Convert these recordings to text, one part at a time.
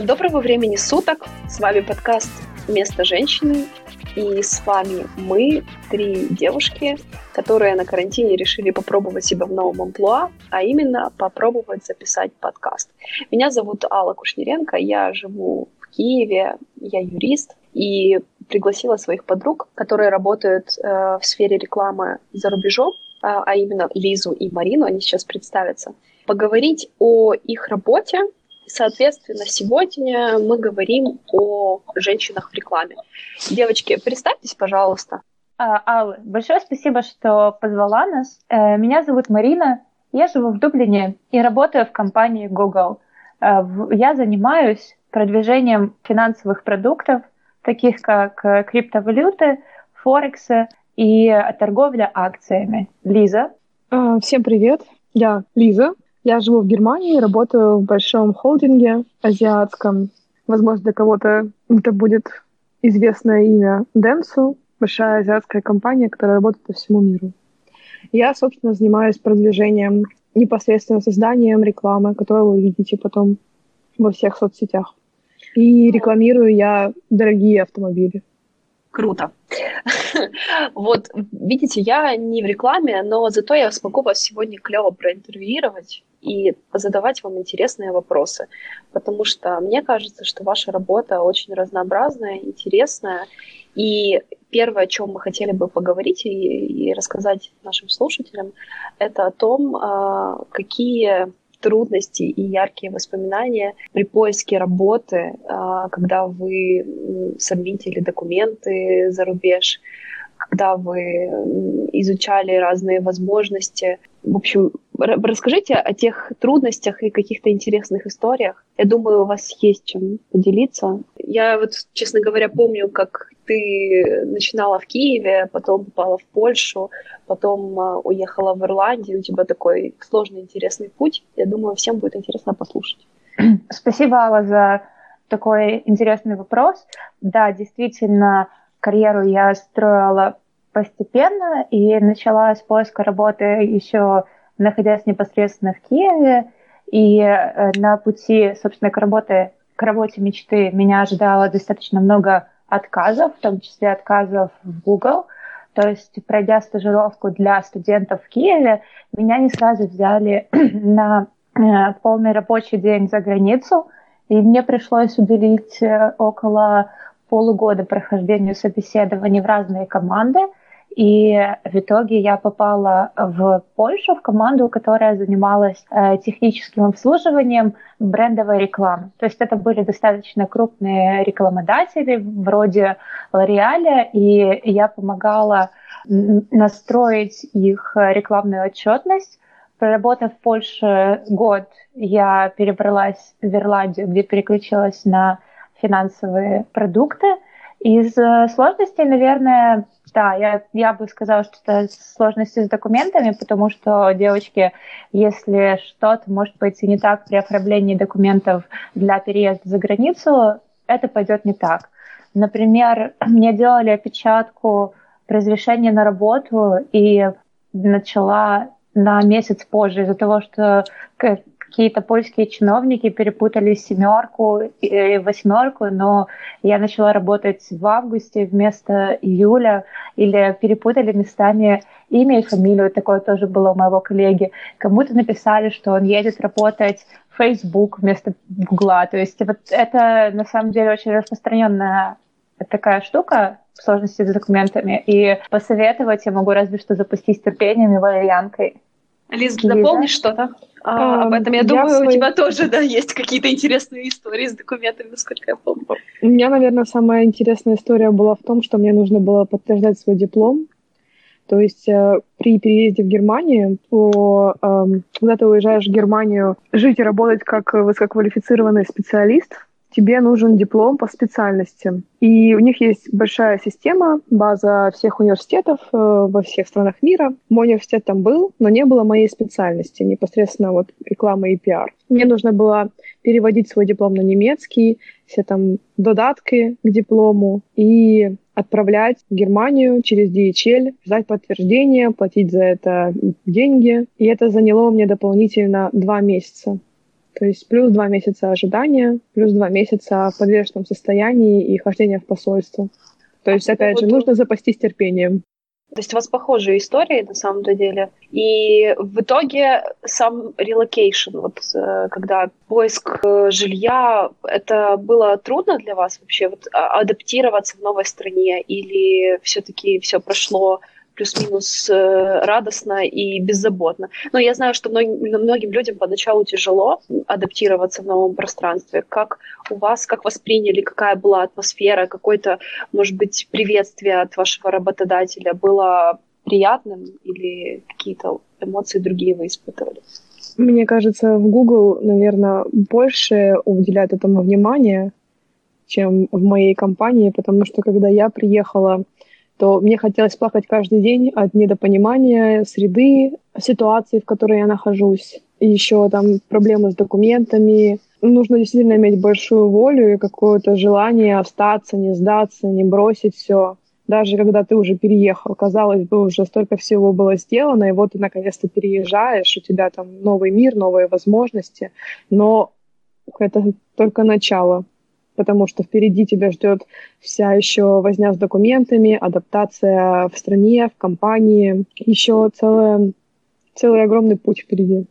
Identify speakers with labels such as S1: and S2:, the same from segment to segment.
S1: Доброго времени суток! С вами подкаст «Место женщины». И с вами мы, три девушки, которые на карантине решили попробовать себя в новом амплуа, а именно попробовать записать подкаст. Меня зовут Алла Кушнеренко, я живу в Киеве, я юрист, и пригласила своих подруг, которые работают э, в сфере рекламы за рубежом, а, а именно Лизу и Марину, они сейчас представятся, поговорить о их работе, Соответственно, сегодня мы говорим о женщинах в рекламе. Девочки, представьтесь, пожалуйста.
S2: А, Алла, большое спасибо, что позвала нас. Э, меня зовут Марина, я живу в Дублине и работаю в компании Google. Э, я занимаюсь продвижением финансовых продуктов, таких как э, криптовалюты, форексы и торговля акциями. Лиза.
S3: А, всем привет, я Лиза. Я живу в Германии, работаю в большом холдинге азиатском. Возможно, для кого-то это будет известное имя Dentsu, большая азиатская компания, которая работает по всему миру. Я, собственно, занимаюсь продвижением, непосредственно созданием рекламы, которую вы видите потом во всех соцсетях. И рекламирую я дорогие автомобили.
S1: Круто. Вот, видите, я не в рекламе, но зато я смогу вас сегодня клево проинтервьюировать и задавать вам интересные вопросы, потому что мне кажется, что ваша работа очень разнообразная, интересная, и первое, о чем мы хотели бы поговорить и, и рассказать нашим слушателям, это о том, а, какие трудности и яркие воспоминания при поиске работы, а, когда вы сабмитили документы за рубеж, когда вы изучали разные возможности. В общем, расскажите о тех трудностях и каких-то интересных историях. Я думаю, у вас есть чем поделиться. Я вот, честно говоря, помню, как ты начинала в Киеве, потом попала в Польшу, потом а, уехала в Ирландию. У тебя такой сложный, интересный путь. Я думаю, всем будет интересно послушать.
S2: Спасибо, Алла, за такой интересный вопрос. Да, действительно, карьеру я строила постепенно и начала с поиска работы еще находясь непосредственно в Киеве. И э, на пути, собственно, к работе, к работе мечты меня ожидало достаточно много отказов, в том числе отказов в Google. То есть, пройдя стажировку для студентов в Киеве, меня не сразу взяли на э, полный рабочий день за границу, и мне пришлось уделить э, около полугода прохождению собеседований в разные команды. И в итоге я попала в Польшу, в команду, которая занималась э, техническим обслуживанием брендовой рекламы. То есть это были достаточно крупные рекламодатели вроде L'Oreal, и я помогала настроить их рекламную отчетность. Проработав в Польше год, я перебралась в Ирландию, где переключилась на финансовые продукты. Из э, сложностей, наверное, да, я, я бы сказала, что это сложности с документами, потому что, девочки, если что-то может быть и не так при оформлении документов для переезда за границу, это пойдет не так. Например, мне делали опечатку разрешения на работу и начала на месяц позже из-за того, что какие-то польские чиновники перепутали семерку и восьмерку, но я начала работать в августе вместо июля, или перепутали местами имя и фамилию, такое тоже было у моего коллеги. Кому-то написали, что он едет работать в Facebook вместо Гугла. То есть вот это на самом деле очень распространенная такая штука, сложности с документами. И посоветовать я могу разве что запустить терпением и валерьянкой.
S1: Лиз, дополнишь что-то а, об этом? Я, я думаю, свой... у тебя тоже да, есть какие-то интересные истории с документами, насколько я помню.
S3: У меня, наверное, самая интересная история была в том, что мне нужно было подтверждать свой диплом. То есть э, при переезде в Германию, то, э, когда ты уезжаешь в Германию, жить и работать как высококвалифицированный специалист – тебе нужен диплом по специальности. И у них есть большая система, база всех университетов э, во всех странах мира. Мой университет там был, но не было моей специальности, непосредственно вот реклама и пиар. Мне нужно было переводить свой диплом на немецкий, все там додатки к диплому и отправлять в Германию через DHL, ждать подтверждения, платить за это деньги. И это заняло мне дополнительно два месяца. То есть плюс два месяца ожидания, плюс два месяца в подвешенном состоянии и хождения в посольство. То есть, опять же, нужно запастись терпением.
S1: То есть у вас похожие истории на самом деле. И в итоге сам relocation, вот э, когда поиск э, жилья, это было трудно для вас вообще вот, а, адаптироваться в новой стране или все-таки все прошло плюс-минус э, радостно и беззаботно. Но я знаю, что многим, многим людям поначалу тяжело адаптироваться в новом пространстве. Как у вас, как восприняли, какая была атмосфера, какое-то, может быть, приветствие от вашего работодателя было приятным или какие-то эмоции другие вы испытывали?
S3: Мне кажется, в Google, наверное, больше уделяют этому внимания, чем в моей компании, потому что когда я приехала то мне хотелось плакать каждый день от недопонимания среды, ситуации, в которой я нахожусь. Еще там проблемы с документами. Нужно действительно иметь большую волю и какое-то желание остаться, не сдаться, не бросить все. Даже когда ты уже переехал, казалось бы, уже столько всего было сделано, и вот ты наконец-то переезжаешь, у тебя там новый мир, новые возможности, но это только начало потому что впереди тебя ждет вся еще возня с документами, адаптация в стране, в компании, еще целая, целый огромный путь впереди.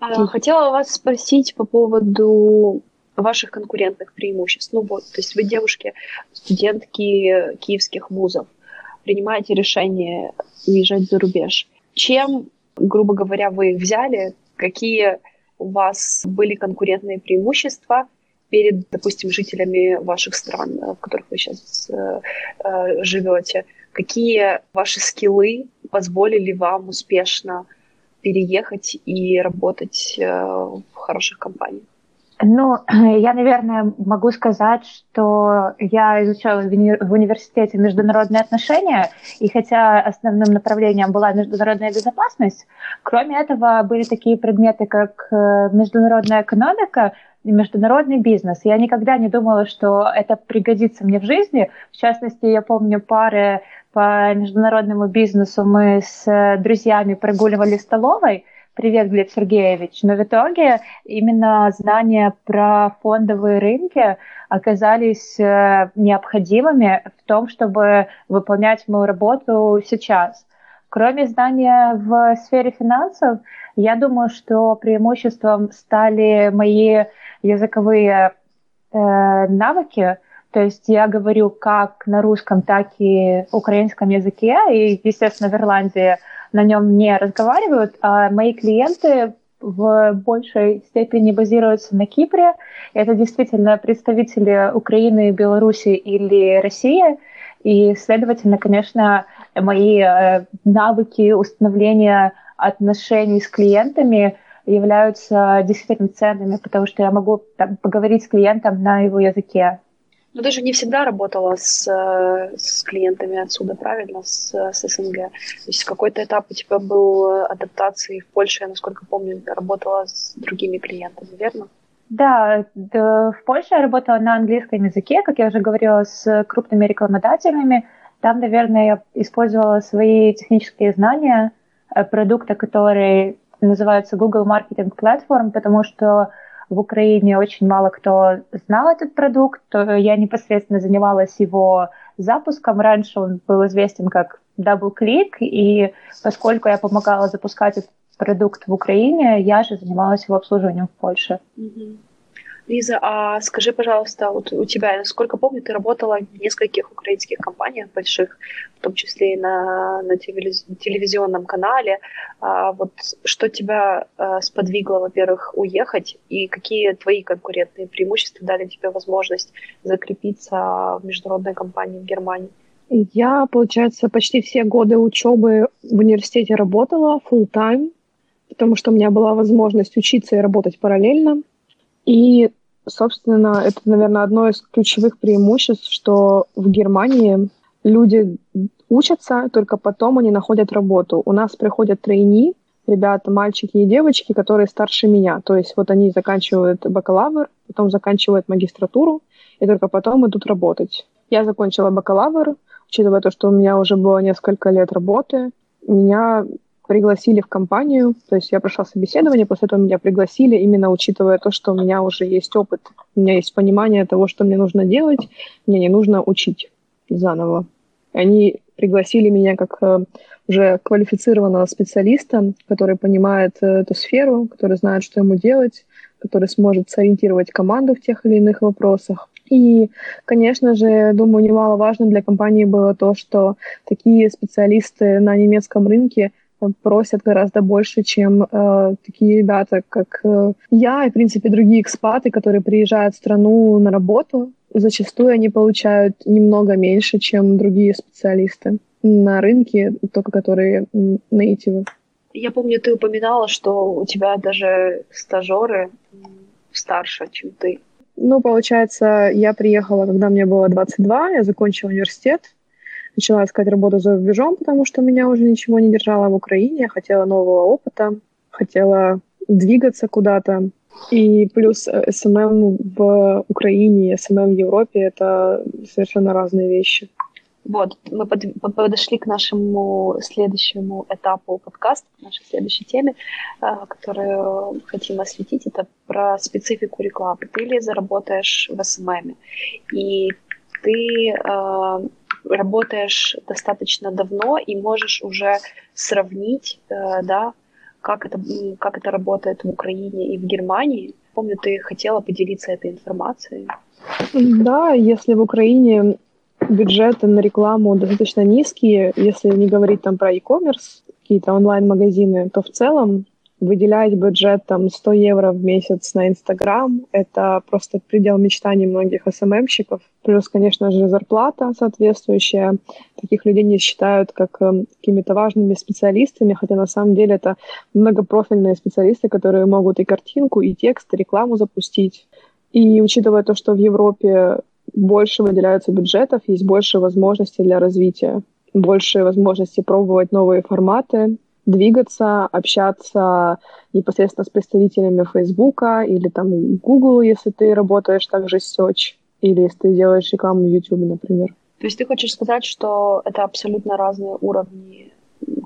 S1: А, хотела вас спросить по поводу ваших конкурентных преимуществ. Ну вот, то есть вы девушки, студентки киевских вузов, принимаете решение уезжать за рубеж. Чем, грубо говоря, вы их взяли? Какие у вас были конкурентные преимущества – перед, допустим, жителями ваших стран, э, в которых вы сейчас э, э, живете? Какие ваши скиллы позволили вам успешно переехать и работать в хороших компаниях?
S2: Ну, я, наверное, могу сказать, что я изучала в, уни- в университете международные отношения, и хотя основным направлением была международная безопасность, кроме этого были такие предметы, как международная экономика, международный бизнес. Я никогда не думала, что это пригодится мне в жизни. В частности, я помню пары по международному бизнесу мы с э, друзьями прогуливали в столовой. Привет, Глеб Сергеевич. Но в итоге именно знания про фондовые рынки оказались э, необходимыми в том, чтобы выполнять мою работу сейчас. Кроме знания в сфере финансов, я думаю, что преимуществом стали мои языковые э, навыки. То есть я говорю как на русском, так и украинском языке, и, естественно, в Ирландии на нем не разговаривают, а мои клиенты в большей степени базируются на Кипре. Это действительно представители Украины, Беларуси или России. И, следовательно, конечно, мои э, навыки установления отношений с клиентами являются действительно ценными, потому что я могу там, поговорить с клиентом на его языке.
S1: Но ты же не всегда работала с, с клиентами отсюда, правильно, с, с СНГ. То есть какой-то этап у тебя был адаптации в Польше, я, насколько помню, работала с другими клиентами, верно?
S2: Да, да, в Польше я работала на английском языке, как я уже говорила, с крупными рекламодателями. Там, наверное, я использовала свои технические знания э, продукта, который называется Google Marketing Platform, потому что в Украине очень мало кто знал этот продукт. Я непосредственно занималась его запуском. Раньше он был известен как DoubleClick, и поскольку я помогала запускать этот продукт в Украине, я же занималась его обслуживанием в Польше.
S1: Mm-hmm. Лиза, а скажи, пожалуйста, вот у тебя, насколько помню, ты работала в нескольких украинских компаниях больших, в том числе и на, на телевизионном канале. А вот что тебя а, сподвигло, во-первых, уехать, и какие твои конкурентные преимущества дали тебе возможность закрепиться в международной компании в Германии?
S3: Я, получается, почти все годы учебы в университете работала full time, потому что у меня была возможность учиться и работать параллельно. И собственно, это, наверное, одно из ключевых преимуществ, что в Германии люди учатся, только потом они находят работу. У нас приходят трейни, ребята, мальчики и девочки, которые старше меня. То есть вот они заканчивают бакалавр, потом заканчивают магистратуру, и только потом идут работать. Я закончила бакалавр, учитывая то, что у меня уже было несколько лет работы, меня пригласили в компанию, то есть я прошла собеседование, после этого меня пригласили, именно учитывая то, что у меня уже есть опыт, у меня есть понимание того, что мне нужно делать, мне не нужно учить заново. Они пригласили меня как э, уже квалифицированного специалиста, который понимает э, эту сферу, который знает, что ему делать, который сможет сориентировать команду в тех или иных вопросах. И, конечно же, думаю, немаловажно для компании было то, что такие специалисты на немецком рынке просят гораздо больше, чем э, такие ребята, как э, я и, в принципе, другие экспаты, которые приезжают в страну на работу. Зачастую они получают немного меньше, чем другие специалисты на рынке, только которые native ы.
S1: Я помню, ты упоминала, что у тебя даже стажеры старше, чем ты.
S3: Ну, получается, я приехала, когда мне было 22, я закончила университет, начала искать работу за рубежом, потому что меня уже ничего не держало в Украине, я хотела нового опыта, хотела двигаться куда-то. И плюс SMM в Украине SMM в Европе — это совершенно разные вещи.
S1: Вот, мы под, подошли к нашему следующему этапу подкаста, к нашей следующей теме, э, которую хотим осветить. Это про специфику рекламы. Ты же работаешь в SMM, и ты э, работаешь достаточно давно и можешь уже сравнить, э, да, как это, как это работает в Украине и в Германии. Помню, ты хотела поделиться этой информацией.
S3: Да, если в Украине бюджеты на рекламу достаточно низкие, если не говорить там про e-commerce, какие-то онлайн-магазины, то в целом выделять бюджет там 100 евро в месяц на Инстаграм – это просто предел мечтаний многих СММщиков. Плюс, конечно же, зарплата соответствующая. Таких людей не считают как э, какими-то важными специалистами, хотя на самом деле это многопрофильные специалисты, которые могут и картинку, и текст, и рекламу запустить. И учитывая то, что в Европе больше выделяются бюджетов, есть больше возможностей для развития, больше возможностей пробовать новые форматы, двигаться, общаться непосредственно с представителями Фейсбука или там Google, если ты работаешь также с Search, или если ты делаешь рекламу в YouTube, например.
S1: То есть ты хочешь сказать, что это абсолютно разные уровни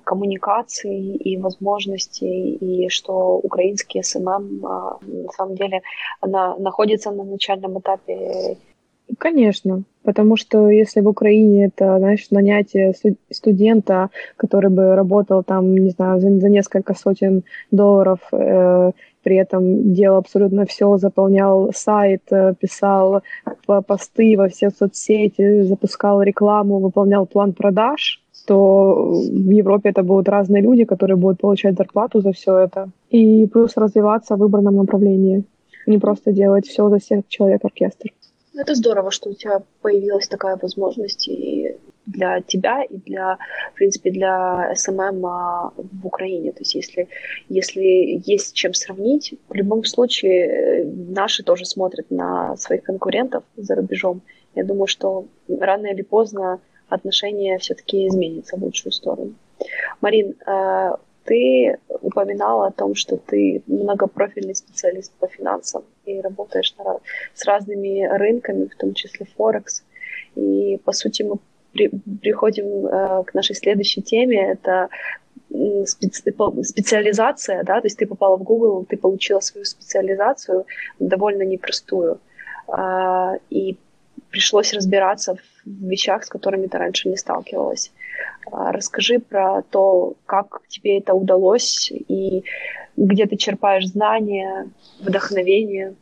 S1: коммуникации и возможностей, и что украинский SMM а, на самом деле она находится на начальном этапе
S3: Конечно, потому что если в Украине это, знаешь, нанятие студента, который бы работал там, не знаю, за, за несколько сотен долларов, э, при этом делал абсолютно все, заполнял сайт, э, писал посты во все соцсети, запускал рекламу, выполнял план продаж, то в Европе это будут разные люди, которые будут получать зарплату за все это. И плюс развиваться в выбранном направлении. Не просто делать все за всех человек-оркестр.
S1: Ну, это здорово, что у тебя появилась такая возможность и для тебя, и для, в принципе, для SMM а, в Украине. То есть если, если есть чем сравнить, в любом случае э, наши тоже смотрят на своих конкурентов за рубежом. Я думаю, что рано или поздно отношения все-таки изменятся в лучшую сторону. Марин, э, ты упоминала о том, что ты многопрофильный специалист по финансам и работаешь на, с разными рынками, в том числе Форекс. И, по сути, мы при, приходим э, к нашей следующей теме. Это специ, специализация, да, то есть ты попала в Google, ты получила свою специализацию, довольно непростую. Э, и пришлось разбираться в вещах, с которыми ты раньше не сталкивалась. А, расскажи про то, как тебе это удалось и где ты черпаешь знания, вдохновение.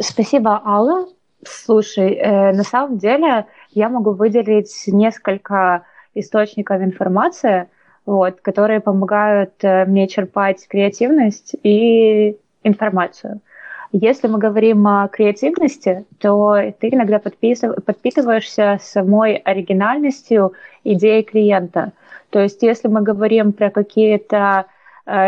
S2: Спасибо, Алла. Слушай, э, на самом деле я могу выделить несколько источников информации, вот, которые помогают э, мне черпать креативность и информацию. Если мы говорим о креативности, то ты иногда подпитываешься самой оригинальностью идеи клиента. То есть если мы говорим про какие-то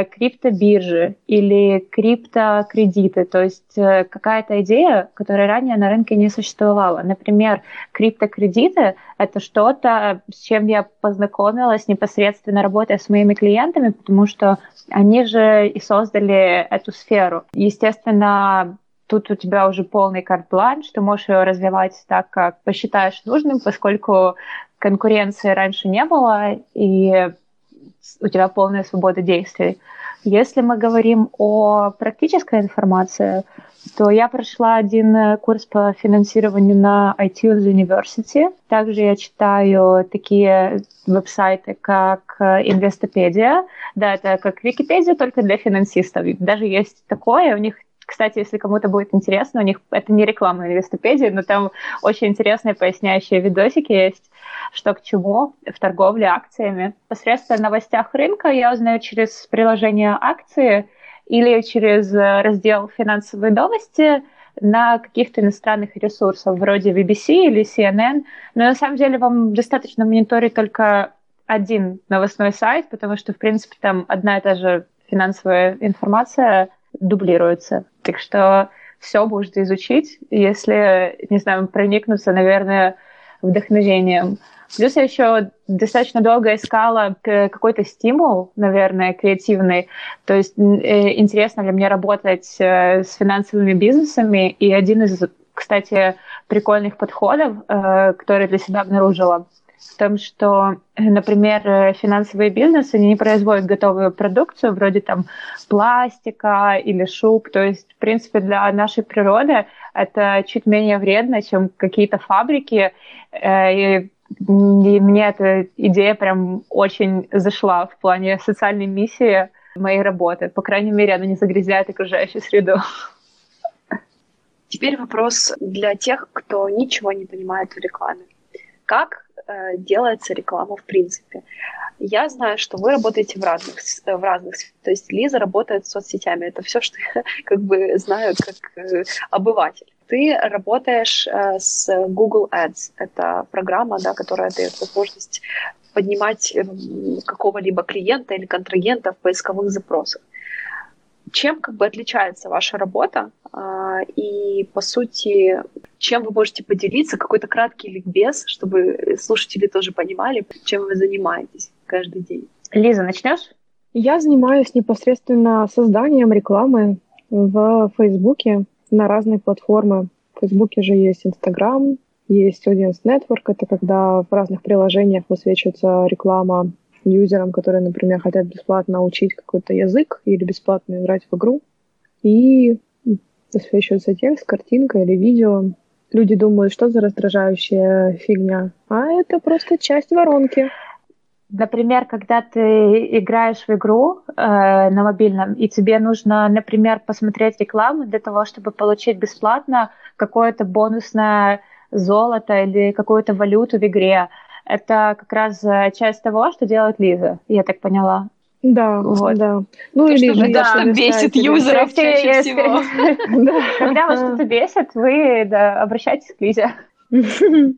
S2: криптобиржи или криптокредиты, то есть э, какая-то идея, которая ранее на рынке не существовала. Например, криптокредиты — это что-то, с чем я познакомилась непосредственно работая с моими клиентами, потому что они же и создали эту сферу. Естественно, тут у тебя уже полный карт-бланш, ты можешь ее развивать так, как посчитаешь нужным, поскольку конкуренции раньше не было, и у тебя полная свобода действий. Если мы говорим о практической информации, то я прошла один э, курс по финансированию на iTunes University. Также я читаю такие веб-сайты, как Инвестопедия. Да, это как Википедия, только для финансистов. Даже есть такое, у них кстати, если кому-то будет интересно, у них это не реклама Инвестопедии, но там очень интересные поясняющие видосики есть, что к чему в торговле акциями. Посредством новостях рынка я узнаю через приложение акции или через э, раздел «Финансовые новости», на каких-то иностранных ресурсах, вроде BBC или CNN. Но на самом деле вам достаточно мониторить только один новостной сайт, потому что, в принципе, там одна и та же финансовая информация дублируется. Так что все можно изучить, если, не знаю, проникнуться, наверное, вдохновением. Плюс я еще достаточно долго искала какой-то стимул, наверное, креативный. То есть э, интересно ли мне работать э, с финансовыми бизнесами. И один из, кстати, прикольных подходов, э, который для себя обнаружила, в том, что, например, финансовые бизнесы не производят готовую продукцию вроде там пластика или шуб. То есть, в принципе, для нашей природы это чуть менее вредно, чем какие-то фабрики. И и мне эта идея прям очень зашла в плане социальной миссии моей работы. По крайней мере, она не загрязняет окружающую среду.
S1: Теперь вопрос для тех, кто ничего не понимает в рекламе. Как э, делается реклама в принципе? Я знаю, что вы работаете в разных, в разных, то есть Лиза работает с соцсетями. Это все, что я как бы знаю как э, обыватель ты работаешь э, с Google Ads. Это программа, да, которая дает возможность поднимать э, какого-либо клиента или контрагента в поисковых запросах. Чем как бы отличается ваша работа а, и, по сути, чем вы можете поделиться, какой-то краткий ликбез, чтобы слушатели тоже понимали, чем вы занимаетесь каждый день.
S2: Лиза, начнешь?
S3: Я занимаюсь непосредственно созданием рекламы в Фейсбуке на разные платформы. В Фейсбуке же есть Инстаграм, есть Audience Network, это когда в разных приложениях высвечивается реклама юзерам, которые, например, хотят бесплатно учить какой-то язык или бесплатно играть в игру. И высвечивается текст, картинка или видео. Люди думают, что за раздражающая фигня. А это просто часть воронки.
S2: Например, когда ты играешь в игру э, на мобильном, и тебе нужно, например, посмотреть рекламу для того, чтобы получить бесплатно какое-то бонусное золото или какую-то валюту в игре, это как раз э, часть того, что делает Лиза, я так поняла.
S3: Да, вот. да.
S1: Ну то, или что, да, что бесит юзеров чаще всего.
S2: Когда вас что-то бесит, вы обращайтесь к Лизе.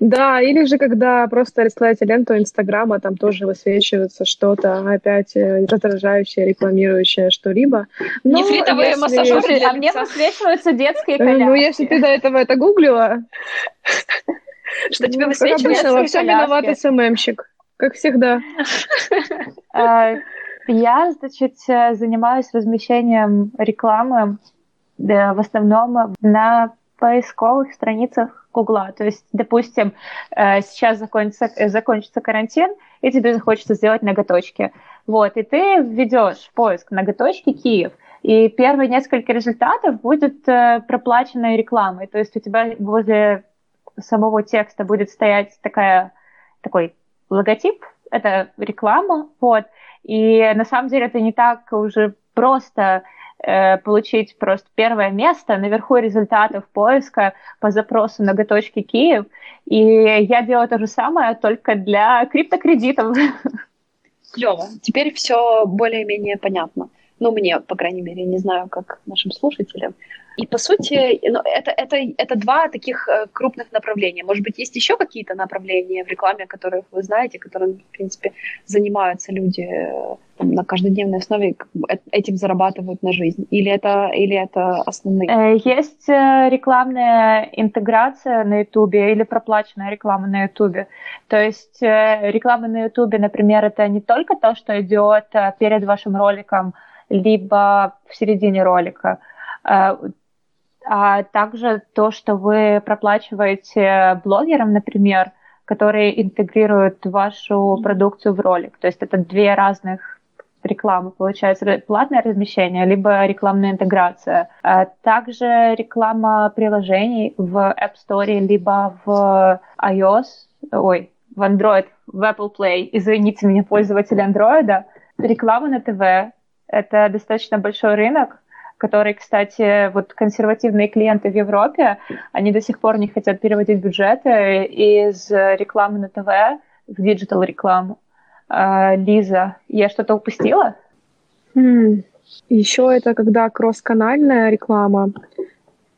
S3: Да, или же когда просто листаете ленту Инстаграма, там тоже высвечивается что-то опять э, раздражающее, рекламирующее что-либо.
S1: Нефритовые если... массажеры,
S2: а мне высвечиваются детские коляски.
S3: Ну, если ты до этого это гуглила...
S1: Что тебе ну, высвечивается?
S3: Во всем виноват СММщик, как всегда.
S2: А, я, значит, занимаюсь размещением рекламы в основном на поисковых страницах Гугла. То есть, допустим, э, сейчас закончится, э, закончится карантин, и тебе захочется сделать ноготочки. Вот, и ты введешь поиск ноготочки Киев, и первые несколько результатов будет э, проплаченной рекламой. То есть у тебя возле самого текста будет стоять такая, такой логотип, это реклама, вот. И на самом деле это не так уже просто Э, получить просто первое место наверху результатов поиска по запросу ноготочки Киев. И я делаю то же самое, только для криптокредитов.
S1: Клево. Теперь все более-менее понятно. Ну, мне, по крайней мере, не знаю, как нашим слушателям. И, по сути, ну, это, это, это два таких э, крупных направления. Может быть, есть еще какие-то направления в рекламе, которых вы знаете, которыми, в принципе, занимаются люди э, там, на каждодневной основе, э, этим зарабатывают на жизнь? Или это, или это основные?
S2: Есть рекламная интеграция на Ютубе или проплаченная реклама на Ютубе. То есть реклама на Ютубе, например, это не только то, что идет перед вашим роликом, либо в середине ролика а также то, что вы проплачиваете блогерам, например, которые интегрируют вашу продукцию в ролик. То есть это две разных рекламы, получается, платное размещение, либо рекламная интеграция. А также реклама приложений в App Store, либо в iOS, ой, в Android, в Apple Play. Извините меня, пользователи Android. Реклама на ТВ — это достаточно большой рынок, который, кстати, вот консервативные клиенты в Европе, они до сих пор не хотят переводить бюджеты из рекламы на ТВ в digital рекламу. А, Лиза, я что-то упустила?
S3: Хм. Еще это когда кросс-канальная реклама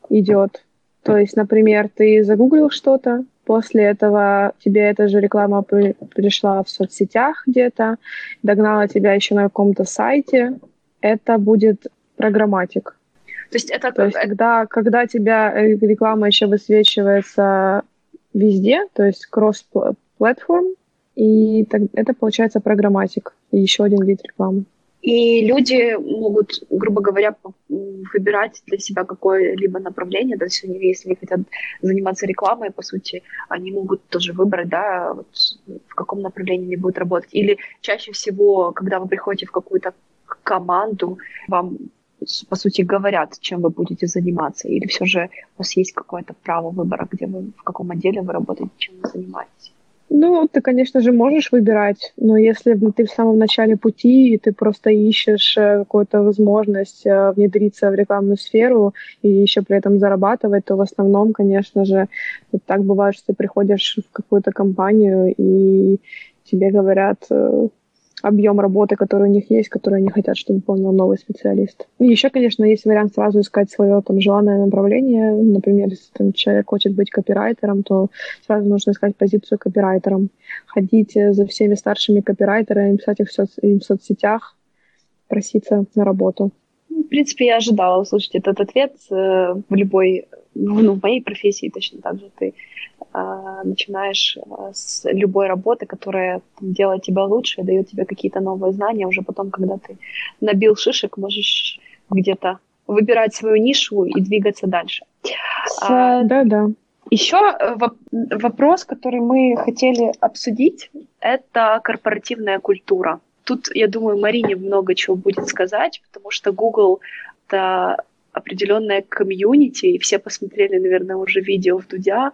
S3: идет. То есть, например, ты загуглил что-то, после этого тебе эта же реклама при, пришла в соцсетях где-то, догнала тебя еще на каком-то сайте. Это будет программатик. То есть это то есть, когда, когда тебя реклама еще высвечивается везде, то есть кросс-платформ, и так, это получается программатик, и еще один вид рекламы.
S1: И люди могут, грубо говоря, выбирать для себя какое-либо направление, то есть они, если хотят заниматься рекламой, по сути, они могут тоже выбрать, да, вот, в каком направлении они будут работать. Или чаще всего, когда вы приходите в какую-то команду, вам по сути, говорят, чем вы будете заниматься, или все же у вас есть какое-то право выбора, где вы, в каком отделе вы работаете, чем вы занимаетесь?
S3: Ну, ты, конечно же, можешь выбирать, но если ты в самом начале пути, и ты просто ищешь э, какую-то возможность э, внедриться в рекламную сферу и еще при этом зарабатывать, то в основном, конечно же, вот так бывает, что ты приходишь в какую-то компанию, и тебе говорят, э, объем работы, который у них есть, который они хотят, чтобы выполнил новый специалист. И еще, конечно, есть вариант сразу искать свое там желанное направление. Например, если там, человек хочет быть копирайтером, то сразу нужно искать позицию копирайтером. Ходить за всеми старшими копирайтерами, писать их в, соц... в соцсетях, проситься на работу.
S1: В принципе, я ожидала услышать этот ответ э, в любой, ну, в моей профессии точно так же. Ты а, начинаешь а, с любой работы, которая делает тебя лучше, дает тебе какие-то новые знания, уже потом, когда ты набил шишек, можешь где-то выбирать свою нишу и двигаться дальше.
S3: А, да, да.
S1: Еще э, вопрос, который мы хотели обсудить, это корпоративная культура. Тут, я думаю, Марине много чего будет сказать, потому что Google это определенная комьюнити, и все посмотрели, наверное, уже видео в Дудя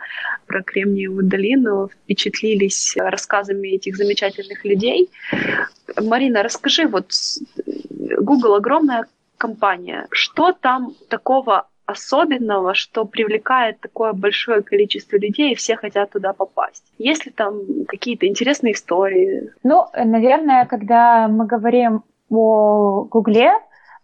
S1: про Кремниевую долину, впечатлились рассказами этих замечательных людей. Марина, расскажи, вот Google огромная компания, что там такого особенного, что привлекает такое большое количество людей, и все хотят туда попасть? Есть ли там какие-то интересные истории?
S2: Ну, наверное, когда мы говорим о Гугле,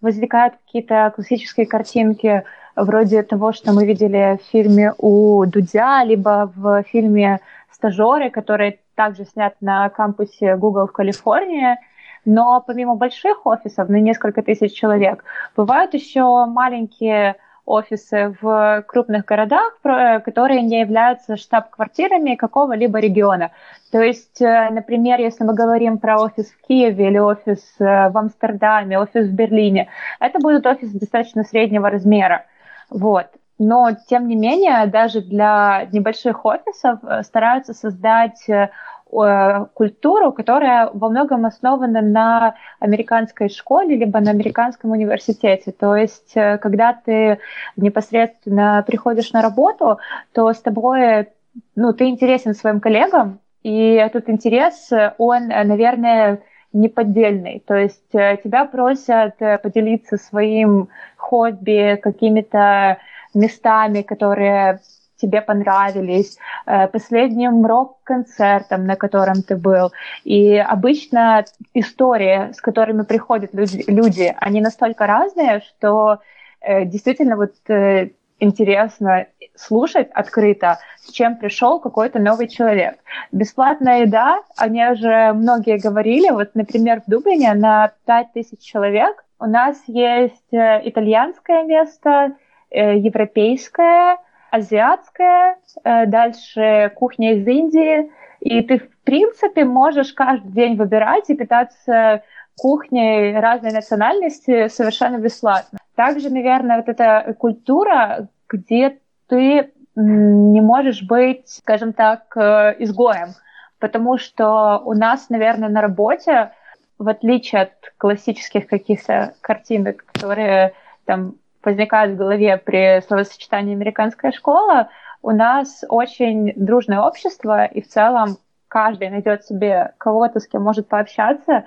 S2: возникают какие-то классические картинки вроде того, что мы видели в фильме у Дудя, либо в фильме «Стажеры», который также снят на кампусе Google в Калифорнии. Но помимо больших офисов на несколько тысяч человек, бывают еще маленькие офисы в крупных городах, которые не являются штаб-квартирами какого-либо региона. То есть, э, например, если мы говорим про офис в Киеве или офис э, в Амстердаме, офис в Берлине, это будет офис достаточно среднего размера. Вот. Но, тем не менее, даже для небольших офисов э, стараются создать Э, культуру, которая во многом основана на американской школе либо на американском университете. То есть, э, когда ты непосредственно приходишь на работу, то с тобой, ну, ты интересен своим коллегам, и этот интерес, он, наверное, неподдельный. То есть э, тебя просят поделиться своим хобби, какими-то местами, которые тебе понравились, э, последним рок-концертом, на котором ты был. И обычно истории, с которыми приходят люди, они настолько разные, что э, действительно вот э, интересно слушать открыто, с чем пришел какой-то новый человек. Бесплатная еда, они уже многие говорили, вот, например, в Дублине на 5000 человек у нас есть итальянское место, европейское, азиатская, э, дальше кухня из Индии, и ты, в принципе, можешь каждый день выбирать и питаться кухней разной национальности совершенно бесплатно. Также, наверное, вот эта культура, где ты не можешь быть, скажем так, э, изгоем, потому что у нас, наверное, на работе, в отличие от классических каких-то картинок, которые там возникают в голове при словосочетании «американская школа», у нас очень дружное общество, и в целом каждый найдет себе кого-то, с кем может пообщаться,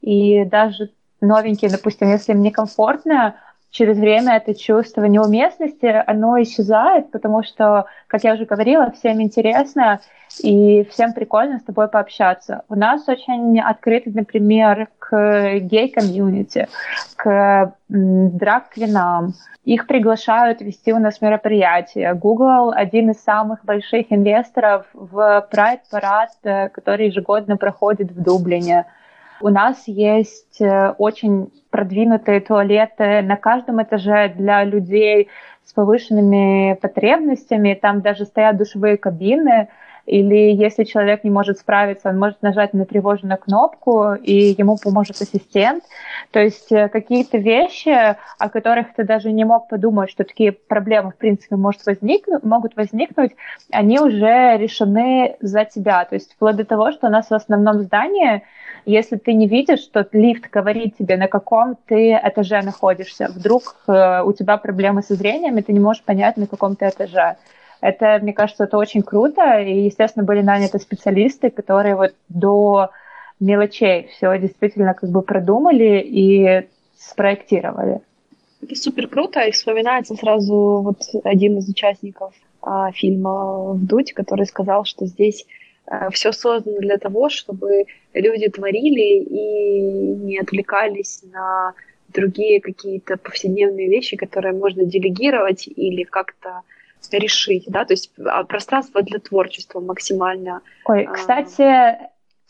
S2: и даже новенькие, допустим, если им некомфортно, через время это чувство неуместности, оно исчезает, потому что, как я уже говорила, всем интересно и всем прикольно с тобой пообщаться. У нас очень открыты, например, к гей-комьюнити, к драг-квинам. Их приглашают вести у нас мероприятия. Google один из самых больших инвесторов в Pride-парад, э, который ежегодно проходит в Дублине. У нас есть э, очень продвинутые туалеты на каждом этаже для людей с повышенными потребностями. Там даже стоят душевые кабины. Или если человек не может справиться, он может нажать на тревожную кнопку, и ему поможет ассистент. То есть э, какие-то вещи, о которых ты даже не мог подумать, что такие проблемы, в принципе, может возникнуть, могут возникнуть, они уже решены за тебя. То есть вплоть до того, что у нас в основном здании если ты не видишь, что лифт говорит тебе, на каком ты этаже находишься, вдруг э, у тебя проблемы со зрением, и ты не можешь понять, на каком ты этаже. Это, мне кажется, это очень круто, и, естественно, были наняты специалисты, которые вот до мелочей все действительно как бы продумали и спроектировали.
S1: Это супер круто, и вспоминается сразу вот один из участников а, фильма «Вдуть», который сказал, что здесь Э, все создано для того, чтобы люди творили и не отвлекались на другие какие-то повседневные вещи, которые можно делегировать или как-то решить, да, то есть а, пространство для творчества максимально.
S2: Ой, а, кстати,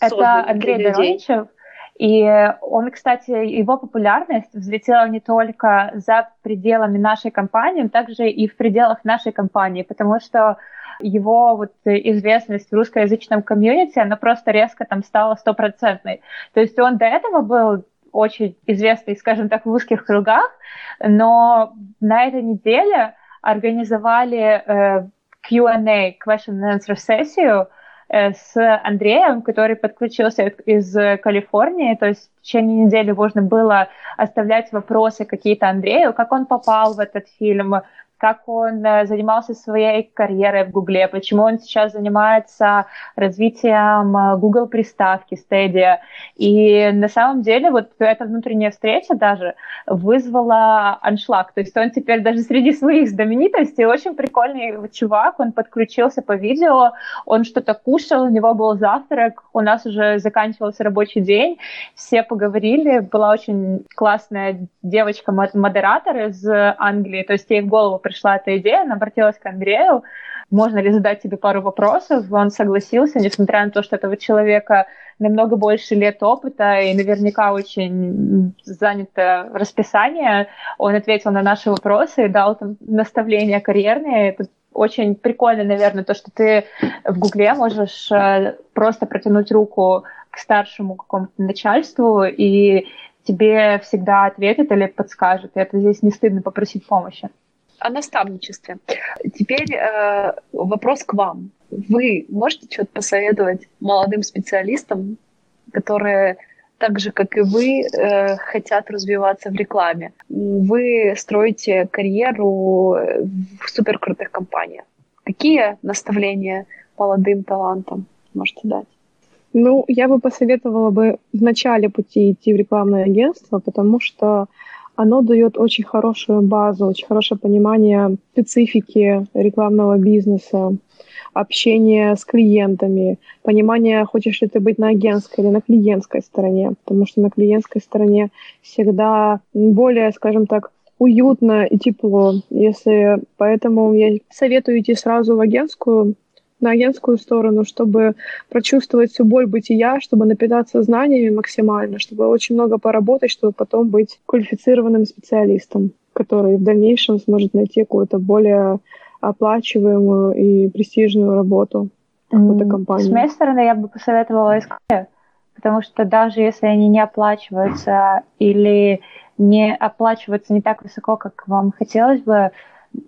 S2: это Андрей Дороничев, и он, кстати, его популярность взлетела не только за пределами нашей компании, но также и в пределах нашей компании, потому что его вот известность в русскоязычном комьюнити, она просто резко там стала стопроцентной. То есть он до этого был очень известный, скажем так, в узких кругах, но на этой неделе организовали э, Q&A, question and answer сессию, э, с Андреем, который подключился из Калифорнии, то есть в течение недели можно было оставлять вопросы какие-то Андрею, как он попал в этот фильм, как он э, занимался своей карьерой в Гугле, почему он сейчас занимается развитием э, Google приставки Stadia. И на самом деле вот эта внутренняя встреча даже вызвала аншлаг. То есть он теперь даже среди своих знаменитостей очень прикольный чувак, он подключился по видео, он что-то кушал, у него был завтрак, у нас уже заканчивался рабочий день, все поговорили, была очень классная девочка-модератор из Англии, то есть ей в голову пришла эта идея, она обратилась к Андрею, можно ли задать тебе пару вопросов, он согласился, несмотря на то, что этого человека намного больше лет опыта и наверняка очень занято расписание, он ответил на наши вопросы и дал там наставления карьерные. Это очень прикольно, наверное, то, что ты в Гугле можешь э, просто протянуть руку к старшему какому-то начальству, и тебе всегда ответят или подскажут. И это здесь не стыдно попросить помощи
S1: о наставничестве. Теперь э, вопрос к вам. Вы можете что-то посоветовать молодым специалистам, которые так же, как и вы, э, хотят развиваться в рекламе. Вы строите карьеру в суперкрутых компаниях. Какие наставления молодым талантам можете дать?
S3: Ну, я бы посоветовала бы в начале пути идти в рекламное агентство, потому что оно дает очень хорошую базу, очень хорошее понимание специфики рекламного бизнеса, общение с клиентами, понимание, хочешь ли ты быть на агентской или на клиентской стороне, потому что на клиентской стороне всегда более, скажем так, уютно и тепло. Если поэтому я советую идти сразу в агентскую на агентскую сторону, чтобы прочувствовать всю боль бытия, чтобы напитаться знаниями максимально, чтобы очень много поработать, чтобы потом быть квалифицированным специалистом, который в дальнейшем сможет найти какую-то более оплачиваемую и престижную работу какой-то компании.
S2: С моей стороны, я бы посоветовала искать, потому что даже если они не оплачиваются или не оплачиваются не так высоко, как вам хотелось бы,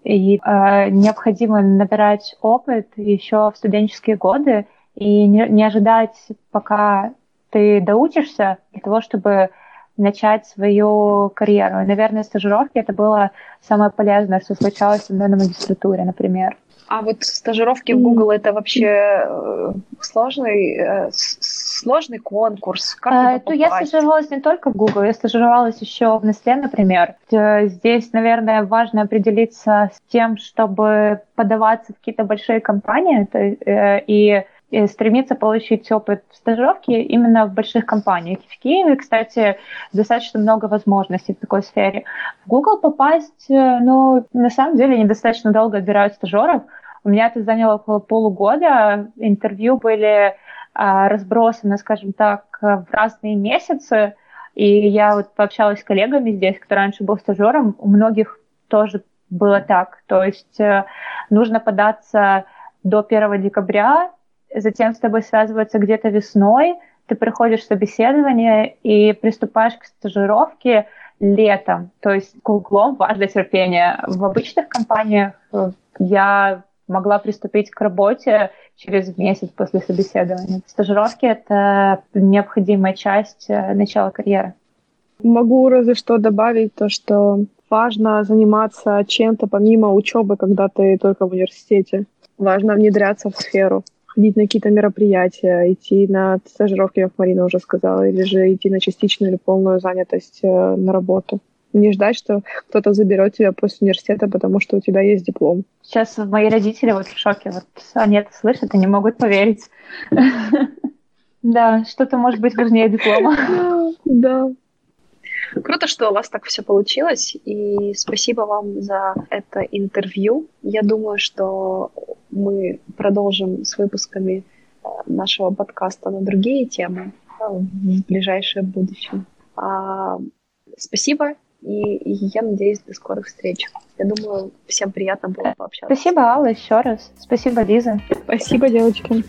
S2: и э, необходимо набирать опыт еще в студенческие годы и не, не ожидать, пока ты доучишься для того, чтобы начать свою карьеру. И, наверное, стажировки это было самое полезное, что случалось со мной на магистратуре, например.
S1: А вот стажировки в Google это вообще э, сложный, э, сложный конкурс? Как а,
S2: то я стажировалась не только в Google, я стажировалась еще в Nestle, например. Здесь, наверное, важно определиться с тем, чтобы подаваться в какие-то большие компании э, и стремиться получить опыт стажировки именно в больших компаниях. В Киеве, кстати, достаточно много возможностей в такой сфере. В Google попасть, ну, на самом деле, недостаточно долго отбирают стажеров. У меня это заняло около полугода. Интервью были а, разбросаны, скажем так, в разные месяцы. И я вот пообщалась с коллегами здесь, кто раньше был стажером. У многих тоже было так. То есть э, нужно податься до 1 декабря, затем с тобой связываются где-то весной, ты приходишь в собеседование и приступаешь к стажировке летом. То есть к углом важно терпение. В обычных компаниях э, я могла приступить к работе через месяц после собеседования. Стажировки — это необходимая часть э, начала карьеры.
S3: Могу разве что добавить то, что важно заниматься чем-то помимо учебы, когда ты только в университете. Важно внедряться в сферу, ходить на какие-то мероприятия, идти на стажировки, как Марина уже сказала, или же идти на частичную или полную занятость э, на работу не ждать, что кто-то заберет тебя после университета, потому что у тебя есть диплом.
S2: Сейчас мои родители вот в шоке. Вот они это слышат и не могут поверить. Да, что-то может быть важнее диплома.
S3: Да.
S1: Круто, что у вас так все получилось, и спасибо вам за это интервью. Я думаю, что мы продолжим с выпусками э, нашего подкаста на другие темы э, в ближайшее будущее. А, спасибо и, и я надеюсь, до скорых встреч. Я думаю, всем приятно было пообщаться.
S2: Спасибо, Алла, еще раз. Спасибо, Лиза.
S3: Спасибо, девочки.